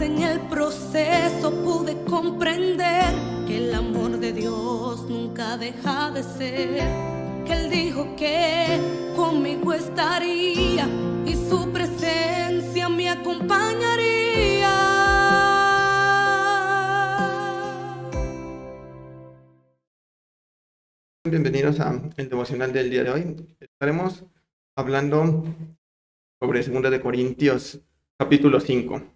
en el proceso pude comprender que el amor de Dios nunca deja de ser. Que Él dijo que conmigo estaría y su presencia me acompañaría. Bienvenidos a el devocional del día de hoy. Estaremos hablando sobre 2 de Corintios capítulo 5.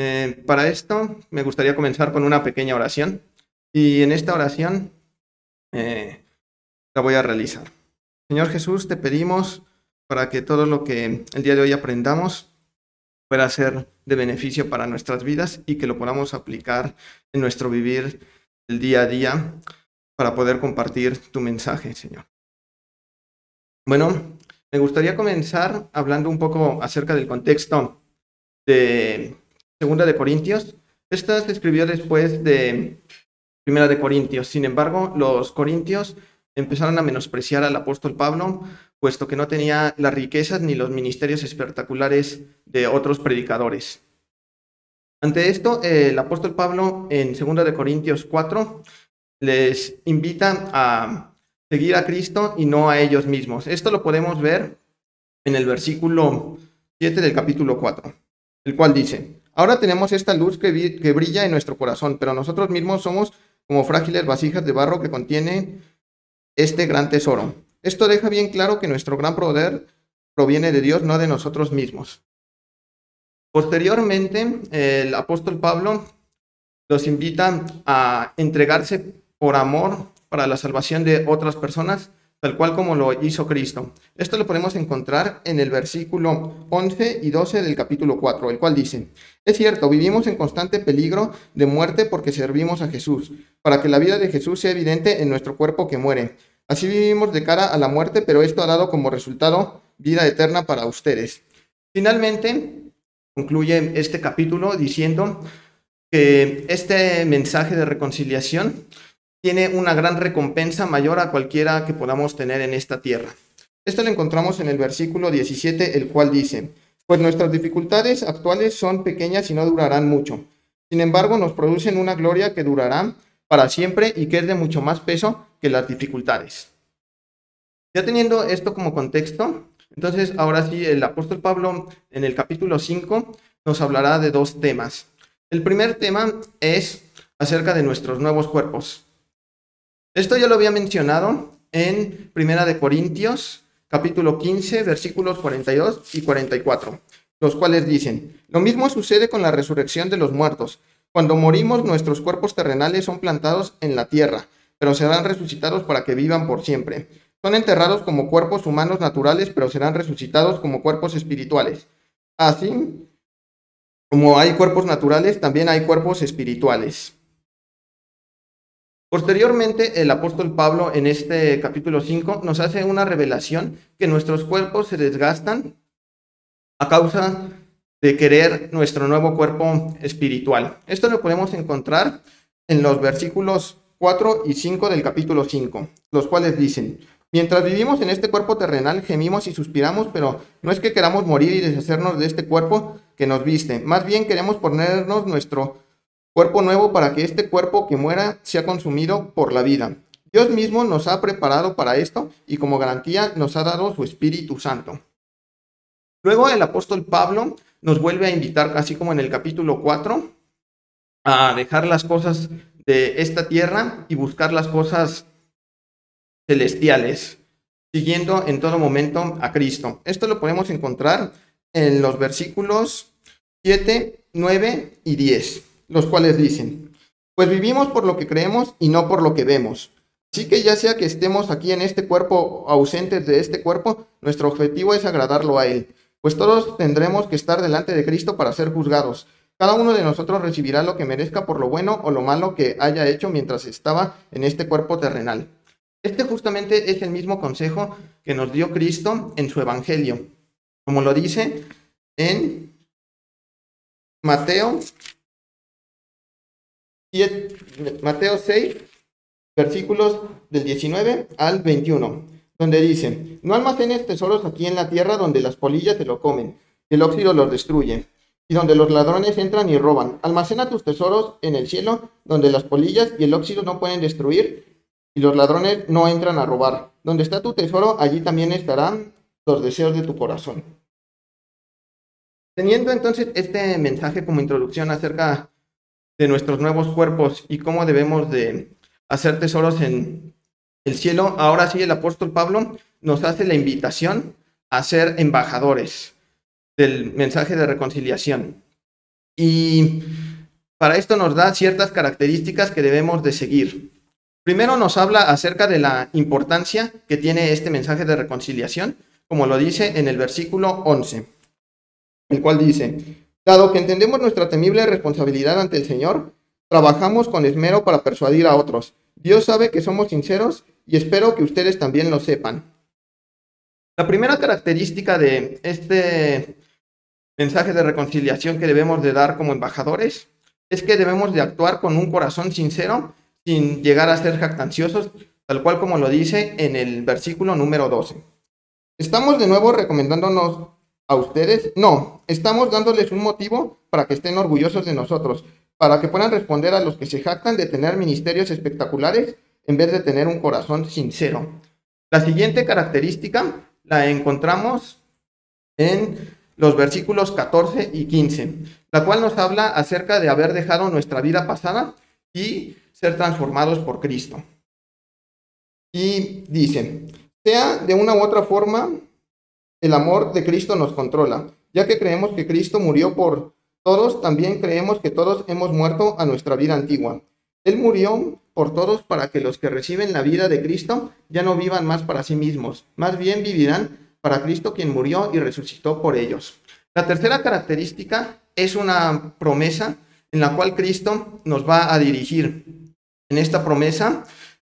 Eh, para esto me gustaría comenzar con una pequeña oración y en esta oración eh, la voy a realizar. Señor Jesús, te pedimos para que todo lo que el día de hoy aprendamos pueda ser de beneficio para nuestras vidas y que lo podamos aplicar en nuestro vivir el día a día para poder compartir tu mensaje, Señor. Bueno, me gustaría comenzar hablando un poco acerca del contexto de Segunda de Corintios. Esta se escribió después de Primera de Corintios. Sin embargo, los corintios empezaron a menospreciar al apóstol Pablo, puesto que no tenía las riquezas ni los ministerios espectaculares de otros predicadores. Ante esto, el apóstol Pablo en Segunda de Corintios 4 les invita a seguir a Cristo y no a ellos mismos. Esto lo podemos ver en el versículo 7 del capítulo 4, el cual dice, ahora tenemos esta luz que, que brilla en nuestro corazón, pero nosotros mismos somos como frágiles vasijas de barro que contienen este gran tesoro. Esto deja bien claro que nuestro gran poder proviene de Dios, no de nosotros mismos. Posteriormente, el apóstol Pablo los invita a entregarse por amor para la salvación de otras personas, tal cual como lo hizo Cristo. Esto lo podemos encontrar en el versículo 11 y 12 del capítulo 4, el cual dice, es cierto, vivimos en constante peligro de muerte porque servimos a Jesús, para que la vida de Jesús sea evidente en nuestro cuerpo que muere. Así vivimos de cara a la muerte, pero esto ha dado como resultado vida eterna para ustedes. Finalmente, concluye este capítulo diciendo que este mensaje de reconciliación tiene una gran recompensa mayor a cualquiera que podamos tener en esta tierra. Esto lo encontramos en el versículo 17, el cual dice, pues nuestras dificultades actuales son pequeñas y no durarán mucho. Sin embargo, nos producen una gloria que durará para siempre y que es de mucho más peso que las dificultades. Ya teniendo esto como contexto, entonces ahora sí, el apóstol Pablo en el capítulo 5 nos hablará de dos temas. El primer tema es acerca de nuestros nuevos cuerpos. Esto ya lo había mencionado en Primera de Corintios, capítulo 15, versículos 42 y 44, los cuales dicen, lo mismo sucede con la resurrección de los muertos. Cuando morimos, nuestros cuerpos terrenales son plantados en la tierra, pero serán resucitados para que vivan por siempre. Son enterrados como cuerpos humanos naturales, pero serán resucitados como cuerpos espirituales. Así como hay cuerpos naturales, también hay cuerpos espirituales. Posteriormente, el apóstol Pablo en este capítulo 5 nos hace una revelación que nuestros cuerpos se desgastan a causa de querer nuestro nuevo cuerpo espiritual. Esto lo podemos encontrar en los versículos 4 y 5 del capítulo 5, los cuales dicen, mientras vivimos en este cuerpo terrenal, gemimos y suspiramos, pero no es que queramos morir y deshacernos de este cuerpo que nos viste, más bien queremos ponernos nuestro cuerpo nuevo para que este cuerpo que muera sea consumido por la vida. Dios mismo nos ha preparado para esto y como garantía nos ha dado su Espíritu Santo. Luego el apóstol Pablo nos vuelve a invitar, así como en el capítulo 4, a dejar las cosas de esta tierra y buscar las cosas celestiales, siguiendo en todo momento a Cristo. Esto lo podemos encontrar en los versículos 7, 9 y 10 los cuales dicen, pues vivimos por lo que creemos y no por lo que vemos. Así que ya sea que estemos aquí en este cuerpo ausentes de este cuerpo, nuestro objetivo es agradarlo a Él, pues todos tendremos que estar delante de Cristo para ser juzgados. Cada uno de nosotros recibirá lo que merezca por lo bueno o lo malo que haya hecho mientras estaba en este cuerpo terrenal. Este justamente es el mismo consejo que nos dio Cristo en su Evangelio, como lo dice en Mateo Mateo 6, versículos del 19 al 21, donde dice, no almacenes tesoros aquí en la tierra donde las polillas se lo comen, y el óxido los destruye, y donde los ladrones entran y roban. Almacena tus tesoros en el cielo, donde las polillas y el óxido no pueden destruir y los ladrones no entran a robar. Donde está tu tesoro, allí también estarán los deseos de tu corazón. Teniendo entonces este mensaje como introducción acerca de nuestros nuevos cuerpos y cómo debemos de hacer tesoros en el cielo, ahora sí el apóstol Pablo nos hace la invitación a ser embajadores del mensaje de reconciliación. Y para esto nos da ciertas características que debemos de seguir. Primero nos habla acerca de la importancia que tiene este mensaje de reconciliación, como lo dice en el versículo 11, el cual dice, dado que entendemos nuestra temible responsabilidad ante el Señor, trabajamos con esmero para persuadir a otros. Dios sabe que somos sinceros y espero que ustedes también lo sepan. La primera característica de este mensaje de reconciliación que debemos de dar como embajadores es que debemos de actuar con un corazón sincero sin llegar a ser jactanciosos, tal cual como lo dice en el versículo número 12. ¿Estamos de nuevo recomendándonos a ustedes? No, estamos dándoles un motivo para que estén orgullosos de nosotros, para que puedan responder a los que se jactan de tener ministerios espectaculares en vez de tener un corazón sincero. La siguiente característica la encontramos en los versículos 14 y 15, la cual nos habla acerca de haber dejado nuestra vida pasada y ser transformados por Cristo. Y dice, sea de una u otra forma, el amor de Cristo nos controla, ya que creemos que Cristo murió por todos, también creemos que todos hemos muerto a nuestra vida antigua. Él murió por todos para que los que reciben la vida de Cristo ya no vivan más para sí mismos, más bien vivirán para Cristo quien murió y resucitó por ellos. La tercera característica es una promesa en la cual Cristo nos va a dirigir. En esta promesa,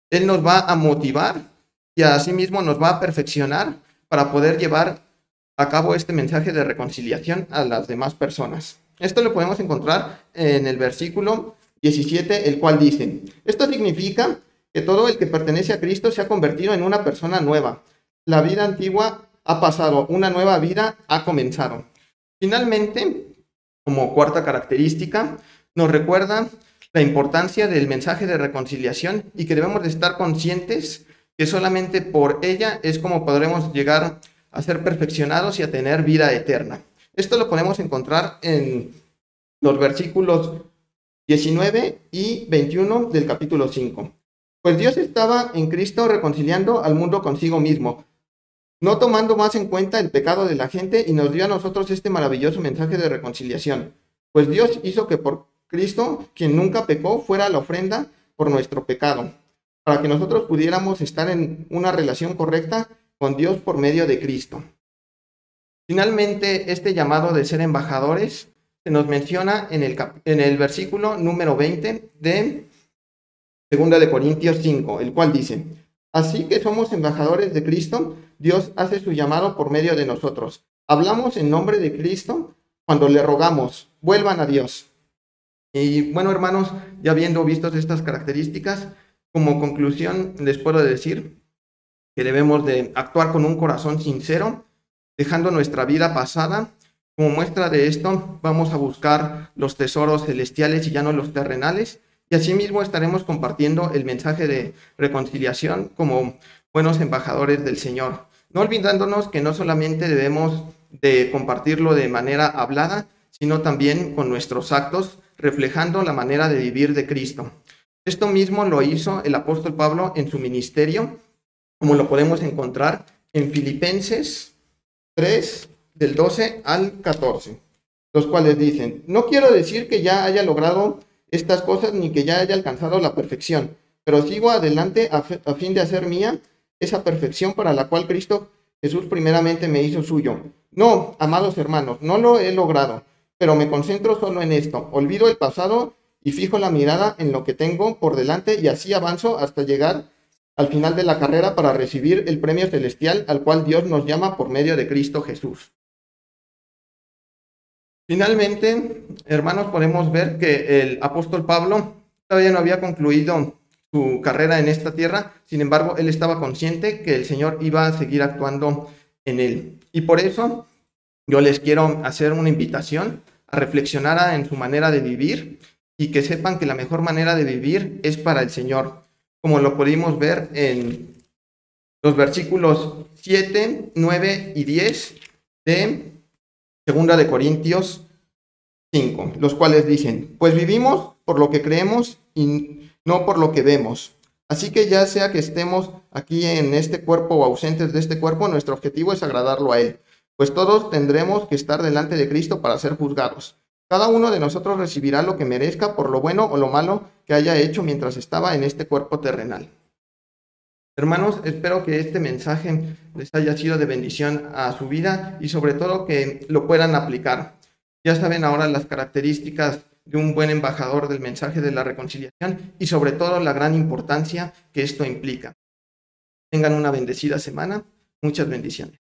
Él nos va a motivar y asimismo nos va a perfeccionar para poder llevar a cabo este mensaje de reconciliación a las demás personas. Esto lo podemos encontrar en el versículo 17, el cual dice, esto significa que todo el que pertenece a Cristo se ha convertido en una persona nueva. La vida antigua ha pasado, una nueva vida ha comenzado. Finalmente, como cuarta característica, nos recuerda la importancia del mensaje de reconciliación y que debemos de estar conscientes que solamente por ella es como podremos llegar a ser perfeccionados y a tener vida eterna. Esto lo podemos encontrar en los versículos 19 y 21 del capítulo 5. Pues Dios estaba en Cristo reconciliando al mundo consigo mismo, no tomando más en cuenta el pecado de la gente y nos dio a nosotros este maravilloso mensaje de reconciliación. Pues Dios hizo que por Cristo, quien nunca pecó, fuera la ofrenda por nuestro pecado, para que nosotros pudiéramos estar en una relación correcta con Dios por medio de Cristo. Finalmente, este llamado de ser embajadores se nos menciona en el, en el versículo número 20 de 2 de Corintios 5, el cual dice, Así que somos embajadores de Cristo, Dios hace su llamado por medio de nosotros. Hablamos en nombre de Cristo cuando le rogamos, vuelvan a Dios. Y bueno, hermanos, ya habiendo visto estas características, como conclusión les puedo decir que debemos de actuar con un corazón sincero, dejando nuestra vida pasada. Como muestra de esto, vamos a buscar los tesoros celestiales y ya no los terrenales. Y asimismo estaremos compartiendo el mensaje de reconciliación como buenos embajadores del Señor no olvidándonos que no solamente debemos de compartirlo de manera hablada, sino también con nuestros actos, reflejando la manera de vivir de Cristo. Esto mismo lo hizo el apóstol Pablo en su ministerio, como lo podemos encontrar en Filipenses 3, del 12 al 14, los cuales dicen, no quiero decir que ya haya logrado estas cosas ni que ya haya alcanzado la perfección, pero sigo adelante a, fin de hacer mía esa perfección para la cual Cristo Jesús primeramente me hizo suyo. No, amados hermanos, no lo he logrado, pero me concentro solo en esto. Olvido el pasado y fijo la mirada en lo que tengo por delante y así avanzo hasta llegar al final de la carrera para recibir el premio celestial al cual Dios nos llama por medio de Cristo Jesús. Finalmente, hermanos, podemos ver que el apóstol Pablo todavía no había concluido su carrera en esta tierra, sin embargo, él estaba consciente que el Señor iba a seguir actuando en él. Y por eso yo les quiero hacer una invitación reflexionar en su manera de vivir y que sepan que la mejor manera de vivir es para el Señor, como lo pudimos ver en los versículos 7, 9 y 10 de Segunda de Corintios 5, los cuales dicen, pues vivimos por lo que creemos y no por lo que vemos. Así que ya sea que estemos aquí en este cuerpo o ausentes de este cuerpo, nuestro objetivo es agradarlo a Él, pues todos tendremos que estar delante de Cristo para ser juzgados. Cada uno de nosotros recibirá lo que merezca por lo bueno o lo malo que haya hecho mientras estaba en este cuerpo terrenal. Hermanos, espero que este mensaje les haya sido de bendición a su vida y sobre todo que lo puedan aplicar. Ya saben ahora las características de un buen embajador del mensaje de la reconciliación y sobre todo la gran importancia que esto implica. Tengan una bendecida semana. Muchas bendiciones.